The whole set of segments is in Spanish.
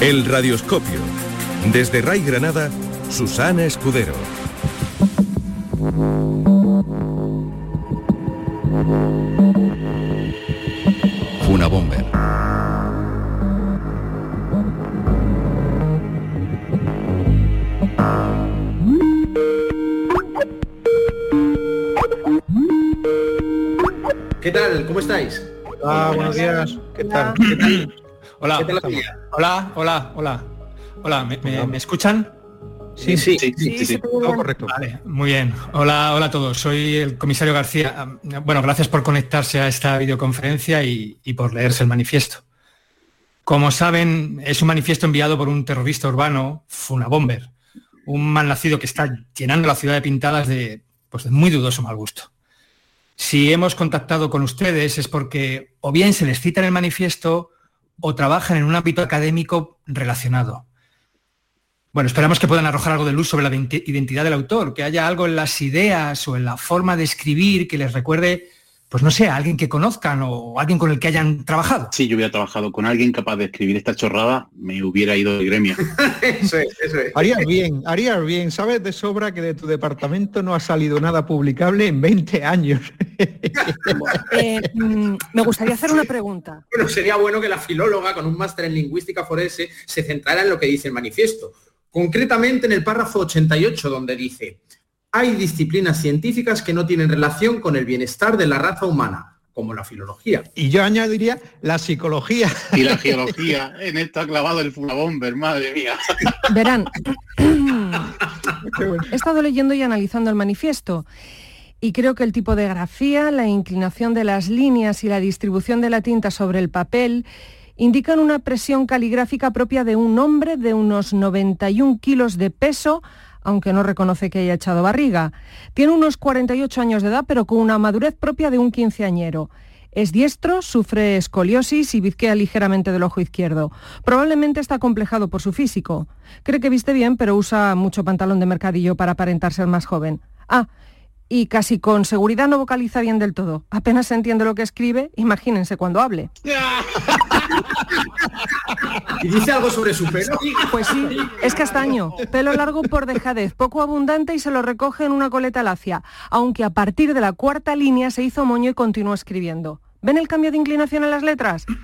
El radioscopio. Desde Ray Granada, Susana Escudero. Una bomber. ¿Qué tal? ¿Cómo estáis? Hola, buenos días. ¿Qué tal? ¿Qué tal? Hola, ¿Qué tal la vida? Hola, hola, hola. Hola, ¿me, me- me escuchan? Sí, sí, sí, sí, sí. Todo correcto. Vale, muy bien. Hola, hola a todos. Soy el comisario García. Bueno, gracias por conectarse a esta videoconferencia y, y por leerse el manifiesto. Como saben, es un manifiesto enviado por un terrorista urbano, Funabomber, un malnacido que está llenando la ciudad de pintadas de, pues, de muy dudoso mal gusto. Si hemos contactado con ustedes es porque o bien se les cita en el manifiesto o trabajan en un ámbito académico relacionado. Bueno, esperamos que puedan arrojar algo de luz sobre la identi- identidad del autor, que haya algo en las ideas o en la forma de escribir que les recuerde, pues no sé, a alguien que conozcan o alguien con el que hayan trabajado. Si yo hubiera trabajado con alguien capaz de escribir esta chorrada, me hubiera ido de gremio. Eso es, eso es. Harías bien, harías bien. Sabes de sobra que de tu departamento no ha salido nada publicable en 20 años. Eh, mm, me gustaría hacer una pregunta. Bueno, sería bueno que la filóloga con un máster en lingüística forense se centrara en lo que dice el manifiesto. Concretamente en el párrafo 88, donde dice, hay disciplinas científicas que no tienen relación con el bienestar de la raza humana, como la filología. Y yo añadiría la psicología. Y la geología, en esto ha clavado el Fulabomber, madre mía. Verán, he estado leyendo y analizando el manifiesto y creo que el tipo de grafía, la inclinación de las líneas y la distribución de la tinta sobre el papel indican una presión caligráfica propia de un hombre de unos 91 kilos de peso, aunque no reconoce que haya echado barriga. Tiene unos 48 años de edad, pero con una madurez propia de un quinceañero. Es diestro, sufre escoliosis y bizquea ligeramente del ojo izquierdo. Probablemente está complejado por su físico. Cree que viste bien, pero usa mucho pantalón de mercadillo para aparentar ser más joven. Ah, y casi con seguridad no vocaliza bien del todo. Apenas se entiende lo que escribe, imagínense cuando hable. ¿Y dice algo sobre su pelo? Pues sí, es castaño, pelo largo por dejadez, poco abundante y se lo recoge en una coleta lacia, aunque a partir de la cuarta línea se hizo moño y continuó escribiendo. ¿Ven el cambio de inclinación en las letras?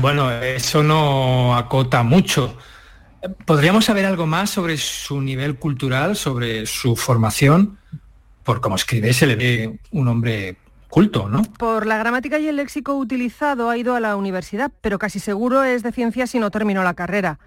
Bueno, eso no acota mucho. ¿Podríamos saber algo más sobre su nivel cultural, sobre su formación? Por como escribe, se le ve un hombre culto, ¿no? Por la gramática y el léxico utilizado ha ido a la universidad, pero casi seguro es de ciencias y no terminó la carrera.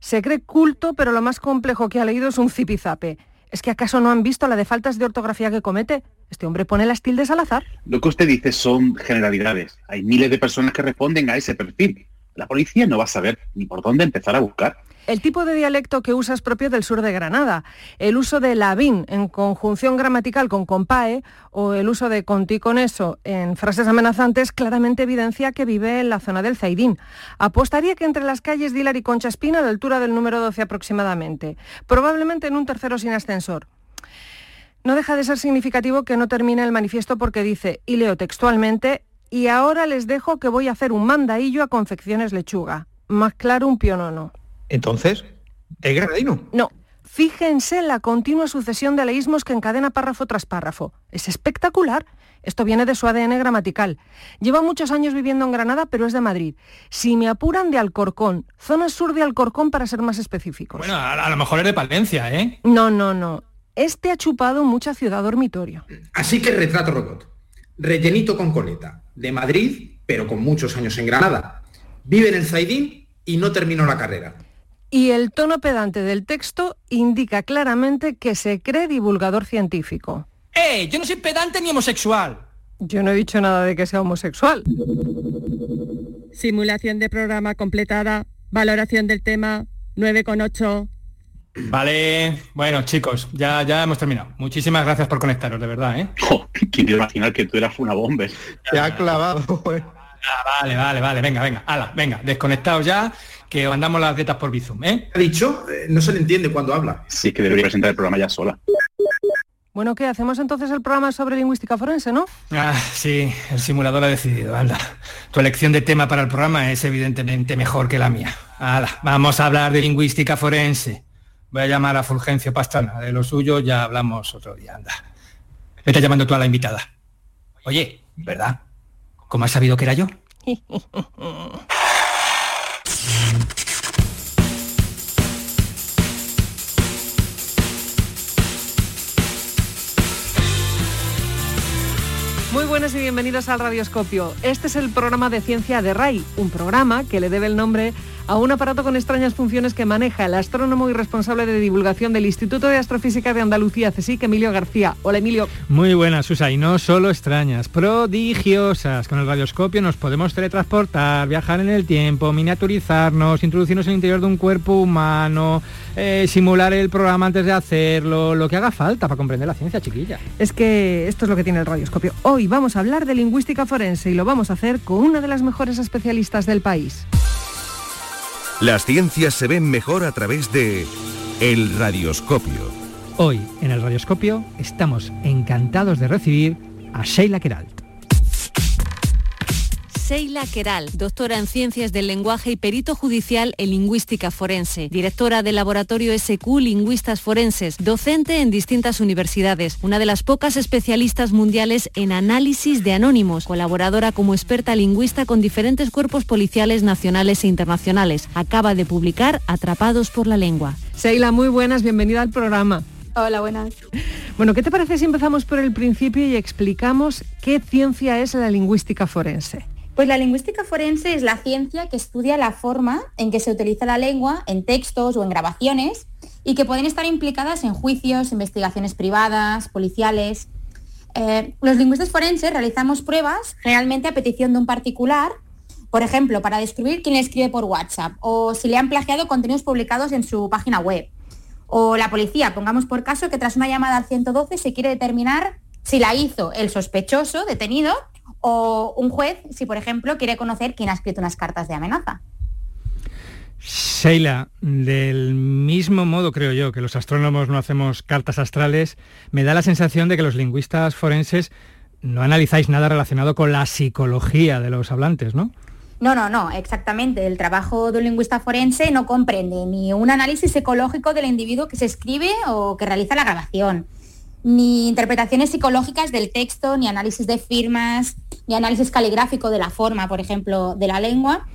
Se cree culto, pero lo más complejo que ha leído es un zipizape. ¿Es que acaso no han visto la de faltas de ortografía que comete? Este hombre pone las tildes al azar. Lo que usted dice son generalidades. Hay miles de personas que responden a ese perfil. La policía no va a saber ni por dónde empezar a buscar. El tipo de dialecto que usa es propio del sur de Granada. El uso de lavín en conjunción gramatical con compae o el uso de conti con eso en frases amenazantes claramente evidencia que vive en la zona del Zaidín. Apostaría que entre las calles de Hilar y Concha Espina a la altura del número 12 aproximadamente. Probablemente en un tercero sin ascensor. No deja de ser significativo que no termine el manifiesto porque dice, y leo textualmente, y ahora les dejo que voy a hacer un mandaillo a confecciones lechuga. Más claro un pionono. Entonces, ¿es granadino? No. Fíjense en la continua sucesión de leísmos que encadena párrafo tras párrafo. Es espectacular. Esto viene de su ADN gramatical. Lleva muchos años viviendo en Granada, pero es de Madrid. Si me apuran de Alcorcón, zona sur de Alcorcón para ser más específicos. Bueno, a, a lo mejor es de Palencia, ¿eh? No, no, no. Este ha chupado mucha ciudad dormitorio. Así que retrato robot. Rellenito con coleta. De Madrid, pero con muchos años en Granada. Vive en el Zaidín y no terminó la carrera. Y el tono pedante del texto indica claramente que se cree divulgador científico. ¡Eh! Yo no soy pedante ni homosexual. Yo no he dicho nada de que sea homosexual. Simulación de programa completada. Valoración del tema 9,8. Vale, bueno chicos, ya, ya hemos terminado. Muchísimas gracias por conectaros, de verdad, ¿eh? Jo, ¿Quién iba a imaginar que tú eras una bomba? Te ha clavado. eh. Ah, vale, vale, vale, venga, venga, hala, venga, desconectados ya, que os mandamos las dietas por Bizum, ¿eh? Ha dicho, eh, no se le entiende cuando habla. Sí, que debería presentar el programa ya sola. Bueno, ¿qué? Hacemos entonces el programa sobre lingüística forense, ¿no? Ah, sí, el simulador ha decidido, anda. Tu elección de tema para el programa es evidentemente mejor que la mía. Hala, vamos a hablar de lingüística forense. Voy a llamar a Fulgencio Pastrana, de lo suyo ya hablamos otro día, anda. Vete llamando tú a la invitada. Oye, ¿verdad? ¿Cómo has sabido que era yo? Muy buenas y bienvenidos al Radioscopio. Este es el programa de ciencia de RAI, un programa que le debe el nombre a un aparato con extrañas funciones que maneja el astrónomo y responsable de divulgación del Instituto de Astrofísica de Andalucía, CSIC, Emilio García. Hola, Emilio. Muy buenas, Susa, y no solo extrañas, prodigiosas. Con el radioscopio nos podemos teletransportar, viajar en el tiempo, miniaturizarnos, introducirnos en el interior de un cuerpo humano, eh, simular el programa antes de hacerlo, lo que haga falta para comprender la ciencia, chiquilla. Es que esto es lo que tiene el Radioscopio. Hoy vamos a hablar de lingüística forense y lo vamos a hacer con una de las mejores especialistas del país. Las ciencias se ven mejor a través de el radioscopio. Hoy, en el radioscopio, estamos encantados de recibir a Sheila Keralt. Sheila Keral, doctora en Ciencias del Lenguaje y perito judicial en Lingüística Forense, directora del Laboratorio SQ Lingüistas Forenses, docente en distintas universidades, una de las pocas especialistas mundiales en análisis de anónimos, colaboradora como experta lingüista con diferentes cuerpos policiales nacionales e internacionales. Acaba de publicar Atrapados por la Lengua. Sheila, muy buenas, bienvenida al programa. Hola, buenas. Bueno, ¿qué te parece si empezamos por el principio y explicamos qué ciencia es la lingüística forense? Pues la lingüística forense es la ciencia que estudia la forma en que se utiliza la lengua en textos o en grabaciones y que pueden estar implicadas en juicios, investigaciones privadas, policiales. Eh, los lingüistas forenses realizamos pruebas generalmente a petición de un particular, por ejemplo, para descubrir quién le escribe por WhatsApp o si le han plagiado contenidos publicados en su página web. O la policía, pongamos por caso que tras una llamada al 112 se quiere determinar si la hizo el sospechoso detenido o un juez si, por ejemplo, quiere conocer quién ha escrito unas cartas de amenaza. Sheila, del mismo modo creo yo que los astrónomos no hacemos cartas astrales, me da la sensación de que los lingüistas forenses no analizáis nada relacionado con la psicología de los hablantes, ¿no? No, no, no, exactamente. El trabajo de un lingüista forense no comprende ni un análisis psicológico del individuo que se escribe o que realiza la grabación, ni interpretaciones psicológicas del texto, ni análisis de firmas, ni análisis caligráfico de la forma, por ejemplo, de la lengua,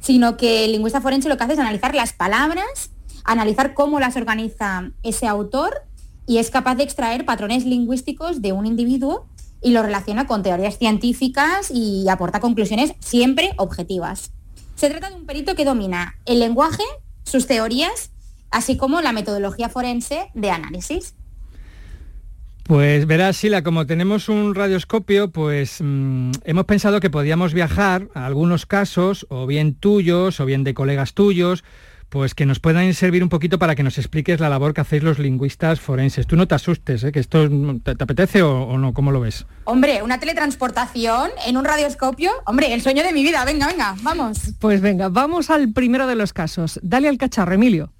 sino que el lingüista forense lo que hace es analizar las palabras, analizar cómo las organiza ese autor y es capaz de extraer patrones lingüísticos de un individuo y lo relaciona con teorías científicas y aporta conclusiones siempre objetivas. Se trata de un perito que domina el lenguaje, sus teorías, así como la metodología forense de análisis. Pues verás, Sila, como tenemos un radioscopio, pues mmm, hemos pensado que podíamos viajar a algunos casos, o bien tuyos, o bien de colegas tuyos, pues que nos puedan servir un poquito para que nos expliques la labor que hacéis los lingüistas forenses. Tú no te asustes, ¿eh? que esto te, te apetece o, o, no, ¿cómo lo ves? Hombre, una teletransportación en un radioscopio, hombre, el sueño de mi vida, venga, venga, vamos. Pues venga, vamos al primero de los casos. Dale al cacharro, Emilio.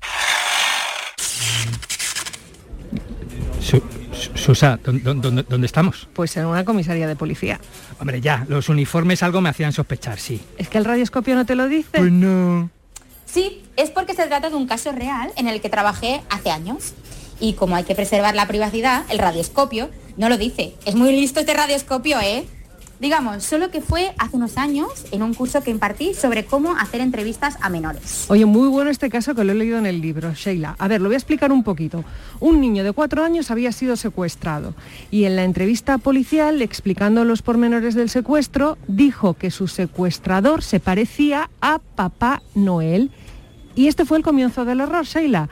Susa, ¿dónde, ¿dónde, estamos? Pues en una comisaría de policía. Hombre, ya, los uniformes algo me hacían sospechar, sí. ¿Es que el radioscopio no te lo dice? Pues no. Sí, es porque se trata de un caso real en el que trabajé hace años. Y como hay que preservar la privacidad, el radioscopio no lo dice. Es muy listo este radioscopio, ¿eh? Digamos, solo que fue hace unos años en un curso que impartí sobre cómo hacer entrevistas a menores. Oye, muy bueno este caso que lo he leído en el libro, Sheila. A ver, lo voy a explicar un poquito. Un niño de cuatro años había sido secuestrado y en la entrevista policial, explicando los pormenores del secuestro, dijo que su secuestrador se parecía a Papá Noel Y este fue el comienzo del error, Sheila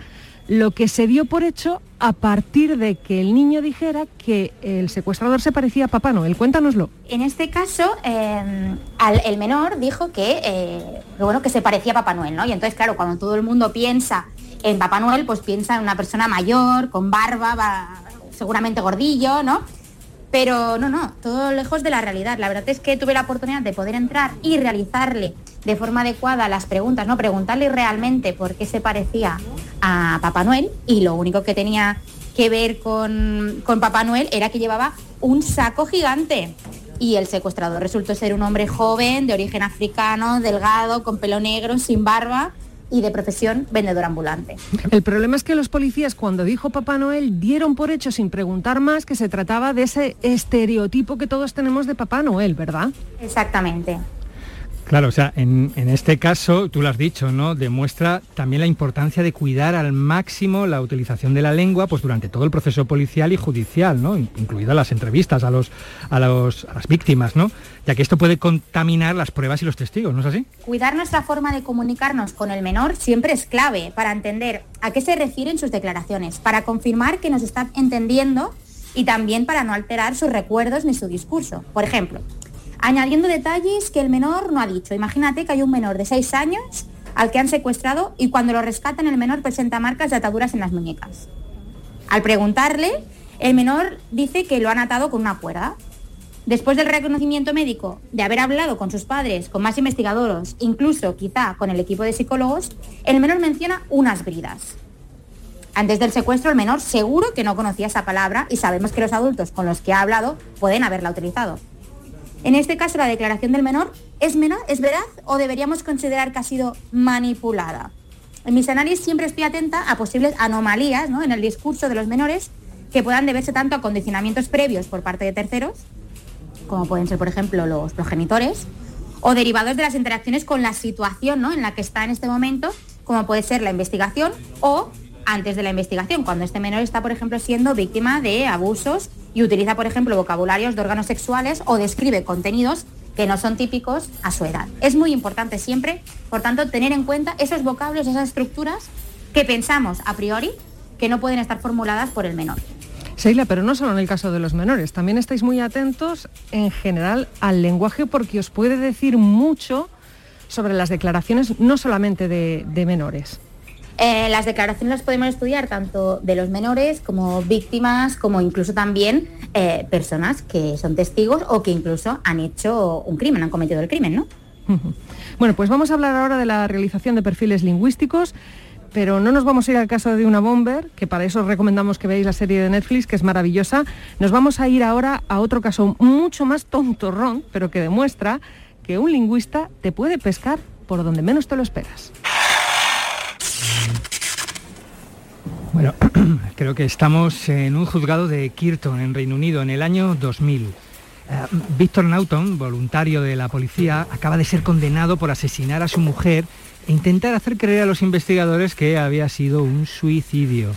lo que se dio por hecho a partir de que el niño dijera que el secuestrador se parecía a Papá Noel. Cuéntanoslo. En este caso, em, el menor dijo eh, que, bueno, que se parecía a Papá Noel, ¿no? Y entonces, claro, cuando todo el mundo piensa en Papá Noel, pues piensa en una persona mayor, con barba, seguramente gordillo, ¿no? Pero no, no, todo lejos de la realidad. La verdad es que tuve la oportunidad de poder entrar y realizarle de forma adecuada las preguntas, ¿no? Preguntarle realmente por qué se parecía a Papá Noel y lo único que tenía que ver con, con Papá Noel era que llevaba un saco gigante y el secuestrador resultó ser un hombre joven, de origen africano, delgado, con pelo negro, sin barba y de profesión vendedor ambulante. El problema es que los policías cuando dijo Papá Noel dieron por hecho sin preguntar más que se trataba de ese estereotipo que todos tenemos de Papá Noel, ¿verdad? Exactamente. Claro, o sea, en, este caso, tú lo has dicho, ¿no? Demuestra también la importancia de cuidar al máximo la utilización de la lengua pues durante todo el proceso policial y judicial, ¿no? Incluidas las entrevistas a, los, a, los, a las víctimas, ¿no? Ya que esto puede contaminar las pruebas y los testigos, ¿no es así? Cuidar nuestra forma de comunicarnos con el menor siempre es clave para entender a qué se refieren sus declaraciones, para confirmar que nos está entendiendo y también para no alterar sus recuerdos ni su discurso. Por ejemplo, añadiendo detalles que el menor no ha dicho. Imagínate que hay un menor de 6 años al que han secuestrado y cuando lo rescatan el menor presenta marcas de ataduras en las muñecas. Al preguntarle, el menor dice que lo han atado con una cuerda. Después del reconocimiento médico, de haber hablado con sus padres, con más investigadores, incluso quizá con el equipo de psicólogos, el menor menciona unas bridas. Antes del secuestro, el menor seguro que no conocía esa palabra y sabemos que los adultos con los que ha hablado pueden haberla utilizado. En este caso, la declaración del menor es, menor, es verdad o deberíamos considerar que ha sido manipulada. En mis análisis siempre estoy atenta a posibles anomalías en el discurso de los menores que puedan deberse tanto a condicionamientos previos por parte de terceros, como pueden ser, por ejemplo, los progenitores, o derivados de las interacciones con la situación en la que está en este momento, como puede ser la investigación o antes de la investigación, cuando este menor está, por ejemplo, siendo víctima de abusos y utiliza, por ejemplo, vocabularios de órganos sexuales o describe contenidos que no son típicos a su edad. Es muy importante siempre, por tanto, tener en cuenta esos vocablos, esas estructuras que pensamos a priori que no pueden estar formuladas por el menor. Sheila, pero no solo en el caso de los menores, también estáis muy atentos en general al lenguaje porque os puede decir mucho sobre las declaraciones no solamente de, de menores. Eh, las declaraciones las podemos estudiar tanto de los menores como víctimas, como incluso también eh, personas que son testigos o que incluso han hecho un crimen, han cometido el crimen, ¿no? Bueno, pues vamos a hablar ahora de la realización de perfiles lingüísticos pero no nos vamos a ir al caso de una bomber, que para eso os recomendamos que veáis la serie de Netflix, que es maravillosa. Nos vamos a ir ahora a otro caso mucho más tontorrón, pero que demuestra que un lingüista te puede pescar por donde menos te lo esperas. Bueno, creo que estamos en un juzgado de Kirton, en Reino Unido, en el año 2000. Uh, Víctor Naughton, voluntario de la policía, acaba de ser condenado por asesinar a su mujer e intentar hacer creer a los investigadores que había sido un suicidio.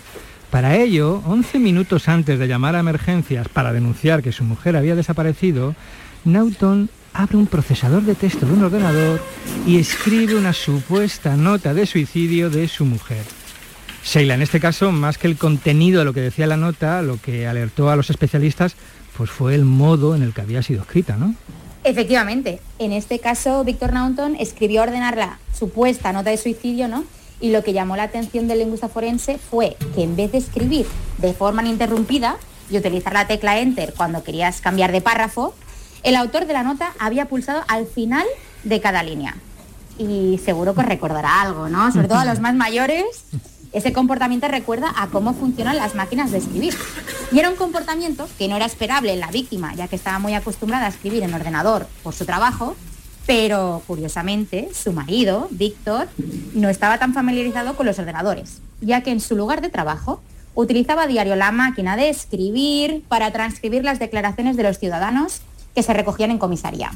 Para ello, 11 minutos antes de llamar a emergencias para denunciar que su mujer había desaparecido, Naughton abre un procesador de texto de un ordenador y escribe una supuesta nota de suicidio de su mujer. Sheila, en este caso, más que el contenido de lo que decía la nota, lo que alertó a los especialistas, pues fue el modo en el que había sido escrita, ¿no? Efectivamente, en este caso, Víctor Naunton escribió ordenar la supuesta nota de suicidio, ¿no? Y lo que llamó la atención del lingüista forense fue que en vez de escribir de forma ininterrumpida y utilizar la tecla Enter cuando querías cambiar de párrafo, el autor de la nota había pulsado al final de cada línea. Y seguro que recordará algo, ¿no? Sobre todo a los más mayores, ese comportamiento recuerda a cómo funcionan las máquinas de escribir. Y era un comportamiento que no era esperable en la víctima, ya que estaba muy acostumbrada a escribir en ordenador por su trabajo, pero curiosamente su marido, Víctor, no estaba tan familiarizado con los ordenadores, ya que en su lugar de trabajo utilizaba a diario la máquina de escribir para transcribir las declaraciones de los ciudadanos que se recogían en comisaría.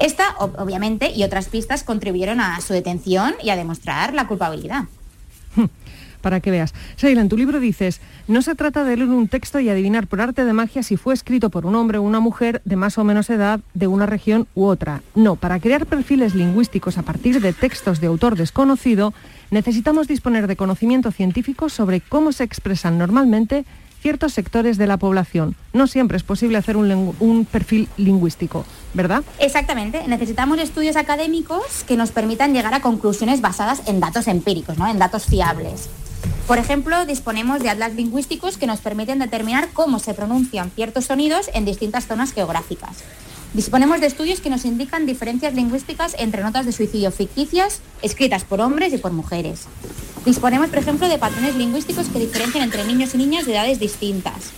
Esta, obviamente, y otras pistas contribuyeron a su detención y a demostrar la culpabilidad. Para que veas. Sheila, en tu libro dices, no se trata de leer un texto y adivinar por arte de magia si fue escrito por un hombre o una mujer de más o menos edad de una región u otra. No, para crear perfiles lingüísticos a partir de textos de autor desconocido, necesitamos disponer de conocimiento científico sobre cómo se expresan normalmente ciertos sectores de la población. No siempre es posible hacer un, perfil lingüístico, ¿verdad? Exactamente. Necesitamos estudios académicos que nos permitan llegar a conclusiones basadas en datos empíricos, ¿no? en datos fiables. Por ejemplo, disponemos de atlas lingüísticos que nos permiten determinar cómo se pronuncian ciertos sonidos en distintas zonas geográficas. Disponemos de estudios que nos indican diferencias lingüísticas entre notas de suicidio ficticias escritas por hombres y por mujeres. Disponemos, por ejemplo, de patrones lingüísticos que diferencian entre niños y niñas de edades distintas.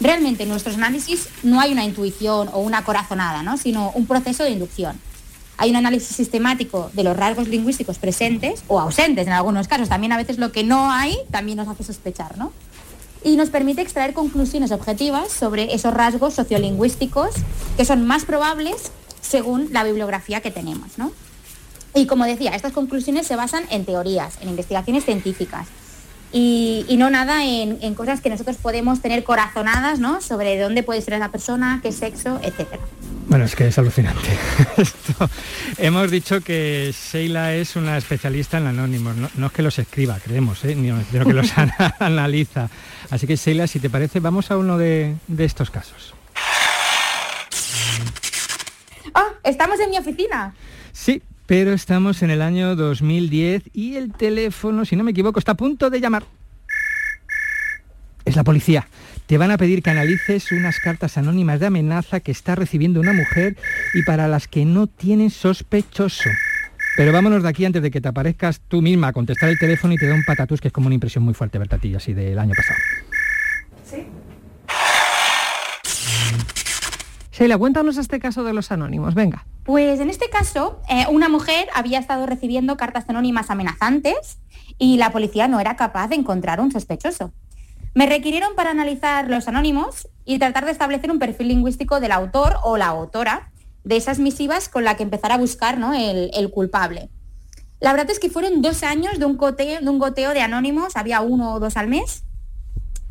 Realmente en nuestros análisis no hay una intuición o una corazonada, sino un proceso de inducción. Hay un análisis sistemático de los rasgos lingüísticos presentes o ausentes en algunos casos. También a veces lo que no hay también nos hace sospechar, ¿no? Y nos permite extraer conclusiones objetivas sobre esos rasgos sociolingüísticos que son más probables según la bibliografía que tenemos, ¿no? Y como decía, estas conclusiones se basan en teorías, en investigaciones científicas, y, no nada en, cosas que nosotros podemos tener corazonadas, ¿no? Sobre dónde puede ser la persona, qué sexo, etcétera. Bueno, es que es alucinante. hemos dicho que Sheila es una especialista en anónimos. No, es que los escriba, creemos, ¿eh? sino que los analiza. Así que Sheila, si te parece, vamos a uno de, de estos casos. Ah, estamos en mi oficina. Sí, pero estamos en el año 2010 y el teléfono, si no me equivoco, está a punto de llamar. Es la policía. Te van a pedir que analices unas cartas anónimas de amenaza que está recibiendo una mujer y para las que no tienen sospechoso. Pero vámonos de aquí antes de que te aparezcas tú misma a contestar el teléfono y te da un patatús, que es como una impresión muy fuerte, ti, así del año pasado. Sheila, cuéntanos este caso de los anónimos, venga. Pues en este caso, eh, una mujer había estado recibiendo cartas anónimas amenazantes y la policía no era capaz de encontrar un sospechoso. Me requirieron para analizar los anónimos y tratar de establecer un perfil lingüístico del autor o la autora de esas misivas con la que empezar a buscar el, culpable. La verdad es que fueron dos años de un goteo de anónimos, había uno o dos al mes,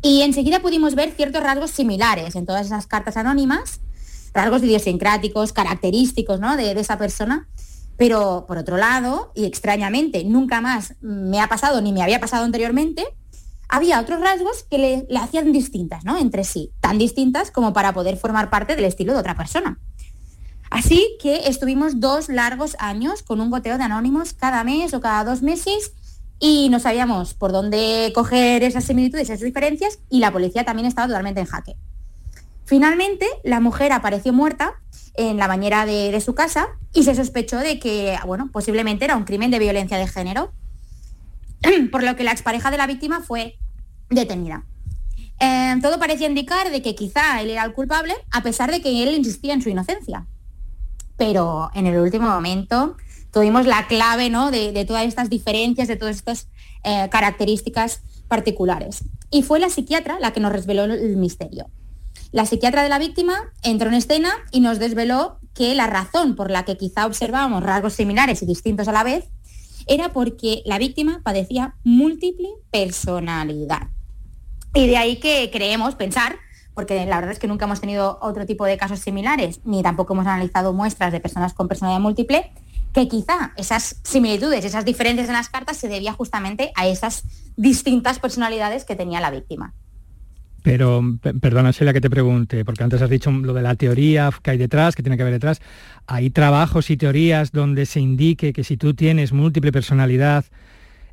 y enseguida pudimos ver ciertos rasgos similares en todas esas cartas anónimas rasgos idiosincráticos, característicos ¿no? de, esa persona. Pero por otro lado, y extrañamente, nunca más me ha pasado ni me había pasado anteriormente, había otros rasgos que le, hacían distintas ¿no? entre sí, tan distintas como para poder formar parte del estilo de otra persona. Así que estuvimos dos largos años con un goteo de anónimos cada mes o cada dos meses y no sabíamos por dónde coger esas similitudes, esas diferencias y la policía también estaba totalmente en jaque. Finalmente, la mujer apareció muerta en la bañera de, su casa y se sospechó de que, bueno, posiblemente era un crimen de violencia de género, por lo que la expareja de la víctima fue detenida. Eh, todo parecía indicar de que quizá él era el culpable, a pesar de que él insistía en su inocencia. Pero en el último momento tuvimos la clave ¿no? de, todas estas diferencias, de todas estas eh, características particulares. Y fue la psiquiatra la que nos reveló el misterio. La psiquiatra de la víctima entró en escena y nos desveló que la razón por la que quizá observábamos rasgos similares y distintos a la vez era porque la víctima padecía múltiple personalidad. Y de ahí que creemos pensar, porque la verdad es que nunca hemos tenido otro tipo de casos similares, ni tampoco hemos analizado muestras de personas con personalidad múltiple, que quizá esas similitudes, esas diferencias en las cartas se debía justamente a esas distintas personalidades que tenía la víctima. Pero perdona, la que te pregunte, porque antes has dicho lo de la teoría que hay detrás, que tiene que haber detrás. ¿Hay trabajos y teorías donde se indique que si tú tienes múltiple personalidad,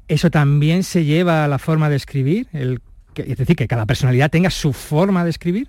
eso también se lleva a la forma de escribir? es decir, que cada personalidad tenga su forma de escribir.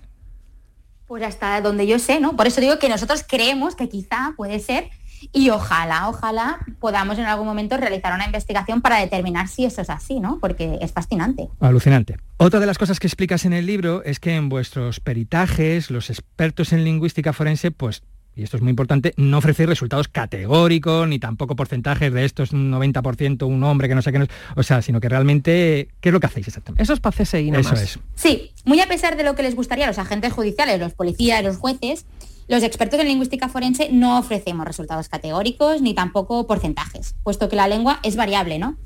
Pues hasta donde yo sé, ¿no? Por eso digo que nosotros creemos que quizá puede ser y ojalá, ojalá podamos en algún momento realizar una investigación para determinar si eso es así, ¿no? Porque es fascinante. Alucinante. Otra de las cosas que explicas en el libro es que en vuestros peritajes, los expertos en lingüística forense, pues y esto es muy importante, no ofrecéis resultados categóricos, ni tampoco porcentajes de esto es un 90%, un hombre que no sé qué no es, o sea, sino que realmente, ¿qué es lo que hacéis exactamente? Eso es para CSI, nada Eso es. Sí, muy a pesar de lo que les gustaría a los agentes judiciales, los policías, los jueces, los expertos en lingüística forense no ofrecemos resultados categóricos ni tampoco porcentajes, puesto que la lengua es variable, ¿no?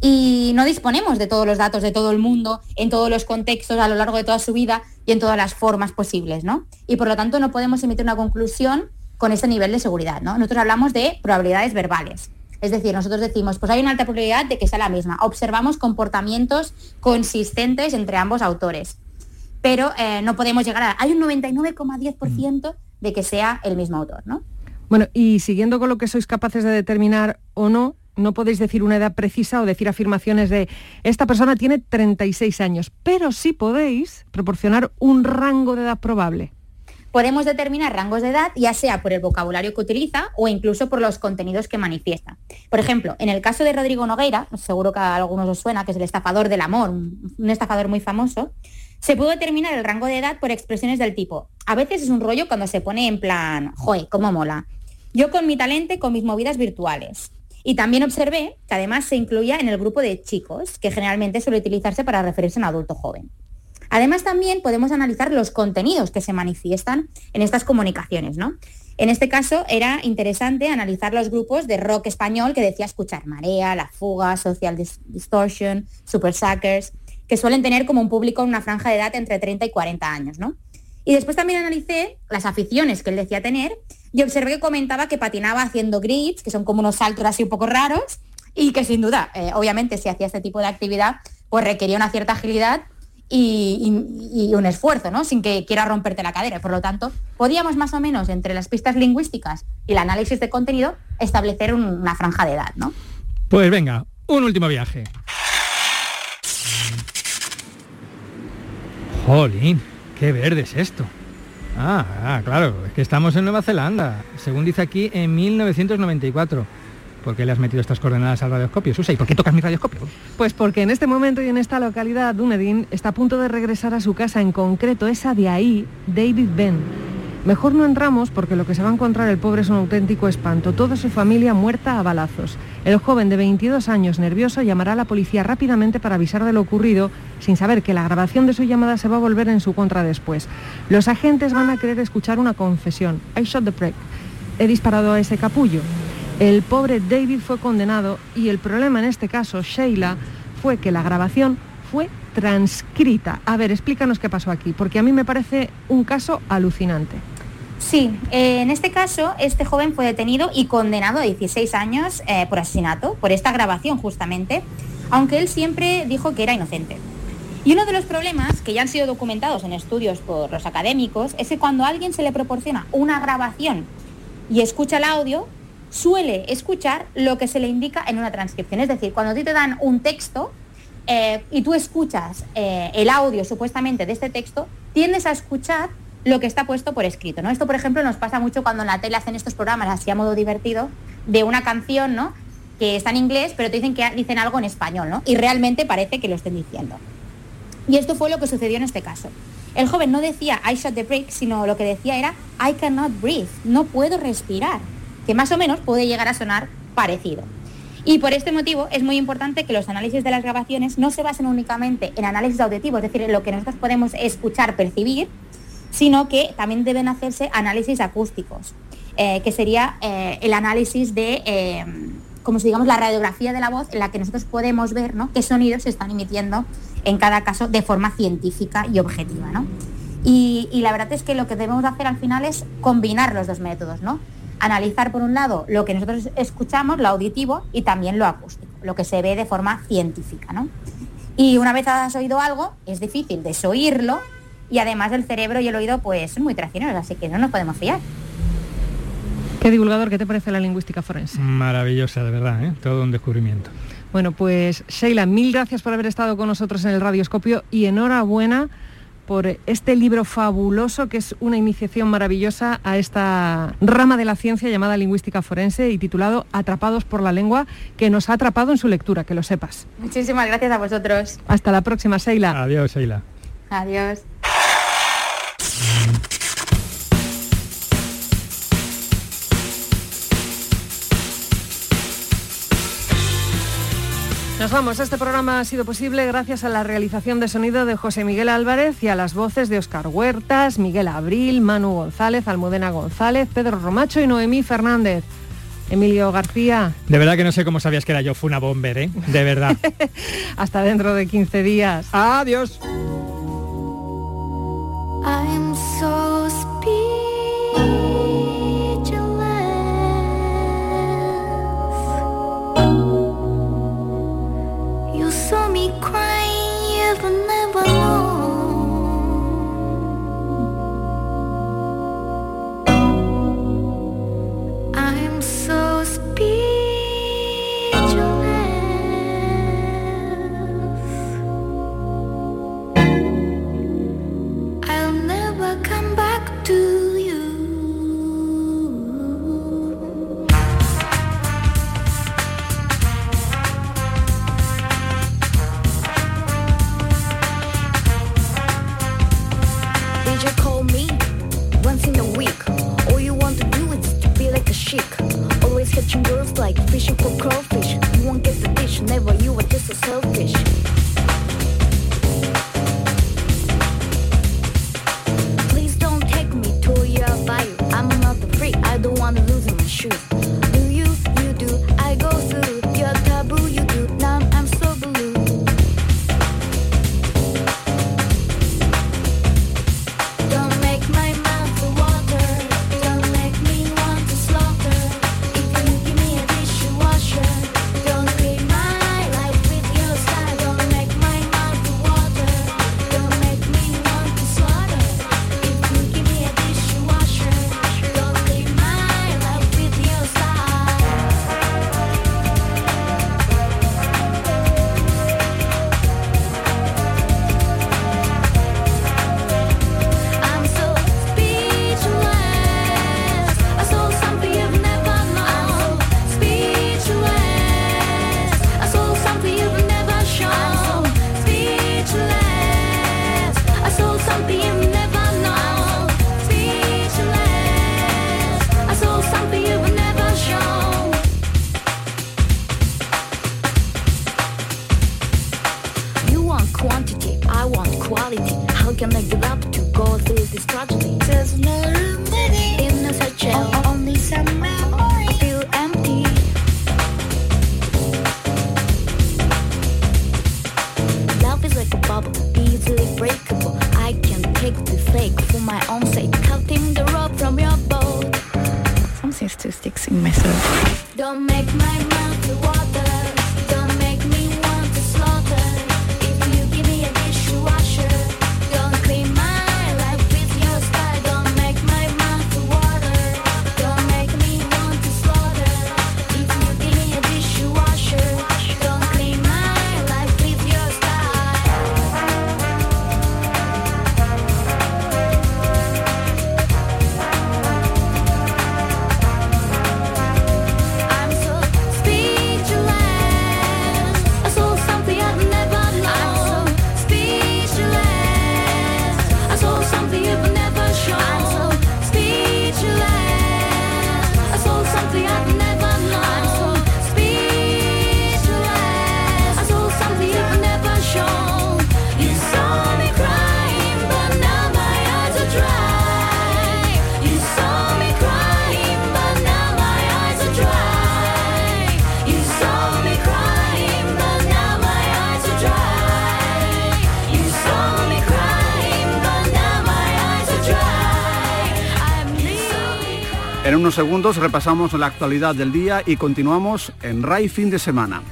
Y no disponemos de todos los datos de todo el mundo, en todos los contextos, a lo largo de toda su vida y en todas las formas posibles, ¿no? Y por lo tanto no podemos emitir una conclusión con ese nivel de seguridad, ¿no? Nosotros hablamos de probabilidades verbales. Es decir, nosotros decimos, pues hay una alta probabilidad de que sea la misma. Observamos comportamientos consistentes entre ambos autores. Pero eh, no podemos llegar a... Hay un 99,10% de que sea el mismo autor, ¿no? Bueno, y siguiendo con lo que sois capaces de determinar o no, no podéis decir una edad precisa o decir afirmaciones de esta persona tiene 36 años, pero sí podéis proporcionar un rango de edad probable. Podemos determinar rangos de edad ya sea por el vocabulario que utiliza o incluso por los contenidos que manifiesta. Por ejemplo, en el caso de Rodrigo Nogueira, seguro que a algunos os suena, que es el estafador del amor, un estafador muy famoso, se puede determinar el rango de edad por expresiones del tipo. A veces es un rollo cuando se pone en plan, joe, cómo mola. Yo con mi talento, con mis movidas virtuales. Y también observé que además se incluía en el grupo de chicos, que generalmente suele utilizarse para referirse a un adulto joven. Además también podemos analizar los contenidos que se manifiestan en estas comunicaciones, ¿no? En este caso era interesante analizar los grupos de rock español que decía escuchar Marea, La Fuga, Social Distortion, Super Suckers, que suelen tener como un público una franja de edad entre 30 y 40 años, ¿no? Y después también analicé las aficiones que él decía tener y observé que comentaba que patinaba haciendo grits, que son como unos saltos así un poco raros, y que sin duda, eh, obviamente, si hacía este tipo de actividad, pues requería una cierta agilidad y, un esfuerzo, ¿no? Sin que quiera romperte la cadera. Por lo tanto, podíamos más o menos, entre las pistas lingüísticas y el análisis de contenido, establecer una franja de edad, ¿no? Pues venga, un último viaje. Jolín, qué verde es esto. Ah, ah, claro, es que estamos en Nueva Zelanda, según dice aquí, en 1994. ¿Por qué le has metido estas coordenadas al radioscopio, Susa? ¿Y por qué tocas mi radioscopio? Pues porque en este momento y en esta localidad, Dunedin está a punto de regresar a su casa, en concreto esa de ahí, David Ben Mejor no entramos porque lo que se va a encontrar el pobre es un auténtico espanto. Toda su familia muerta a balazos. El joven de 22 años, nervioso, llamará a la policía rápidamente para avisar de lo ocurrido, sin saber que la grabación de su llamada se va a volver en su contra después. Los agentes van a querer escuchar una confesión. I shot the prick. He disparado a ese capullo. El pobre David fue condenado y el problema en este caso, Sheila, fue que la grabación fue transcrita. A ver, explícanos qué pasó aquí, porque a mí me parece un caso alucinante. Sí, eh, en este caso, este joven fue detenido y condenado a 16 años eh, por asesinato, por esta grabación justamente, aunque él siempre dijo que era inocente. Y uno de los problemas que ya han sido documentados en estudios por los académicos es que cuando a alguien se le proporciona una grabación y escucha el audio, suele escuchar lo que se le indica en una transcripción. Es decir, cuando a ti te dan un texto eh, y tú escuchas el audio supuestamente de este texto, tiendes a escuchar lo que está puesto por escrito. ¿no? Esto, por ejemplo, nos pasa mucho cuando en la tele hacen estos programas así a modo divertido de una canción ¿no? que está en inglés, pero te dicen que dicen algo en español, ¿no? Y realmente parece que lo estén diciendo. Y esto fue lo que sucedió en este caso. El joven no decía I shot the break, sino lo que decía era I cannot breathe, no puedo respirar, que más o menos puede llegar a sonar parecido. Y por este motivo es muy importante que los análisis de las grabaciones no se basen únicamente en análisis auditivo, es decir, en lo que nosotros podemos escuchar, percibir, sino que también deben hacerse análisis acústicos, eh, que sería eh, el análisis de, eh, como si digamos, la radiografía de la voz en la que nosotros podemos ver qué sonidos se están emitiendo en cada caso de forma científica y objetiva. Y, la verdad es que lo que debemos hacer al final es combinar los dos métodos, ¿no? Analizar por un lado lo que nosotros escuchamos, lo auditivo, y también lo acústico, lo que se ve de forma científica, ¿no? Y una vez has oído algo, es difícil desoírlo y además el cerebro y el oído pues son muy traicioneros, así que no nos podemos fiar. Qué divulgador, ¿qué te parece la lingüística forense? Maravillosa, de verdad, ¿eh? todo un descubrimiento. Bueno, pues Sheila, mil gracias por haber estado con nosotros en el Radioscopio y enhorabuena por este libro fabuloso que es una iniciación maravillosa a esta rama de la ciencia llamada lingüística forense y titulado Atrapados por la lengua, que nos ha atrapado en su lectura, que lo sepas. Muchísimas gracias a vosotros. Hasta la próxima, Sheila. Adiós, Sheila. Adiós. Nos vamos. Este programa ha sido posible gracias a la realización de sonido de José Miguel Álvarez y a las voces de Oscar Huertas, Miguel Abril, Manu González, Almudena González, Pedro Romacho y Noemí Fernández. Emilio García. De verdad que no sé cómo sabías que era yo fue una bomber, ¿eh? De verdad. Hasta dentro de 15 días. Adiós. How can I give up to go through this tragedy? There's no room in a such. Oh, oh. Only some memory feel empty. Love is like a bubble, easily breakable. I can take the fake for my own sake. Cutting the rope from your boat. Something still sticks in my throat. Unos segundos repasamos la actualidad del día y continuamos en RAI fin de semana.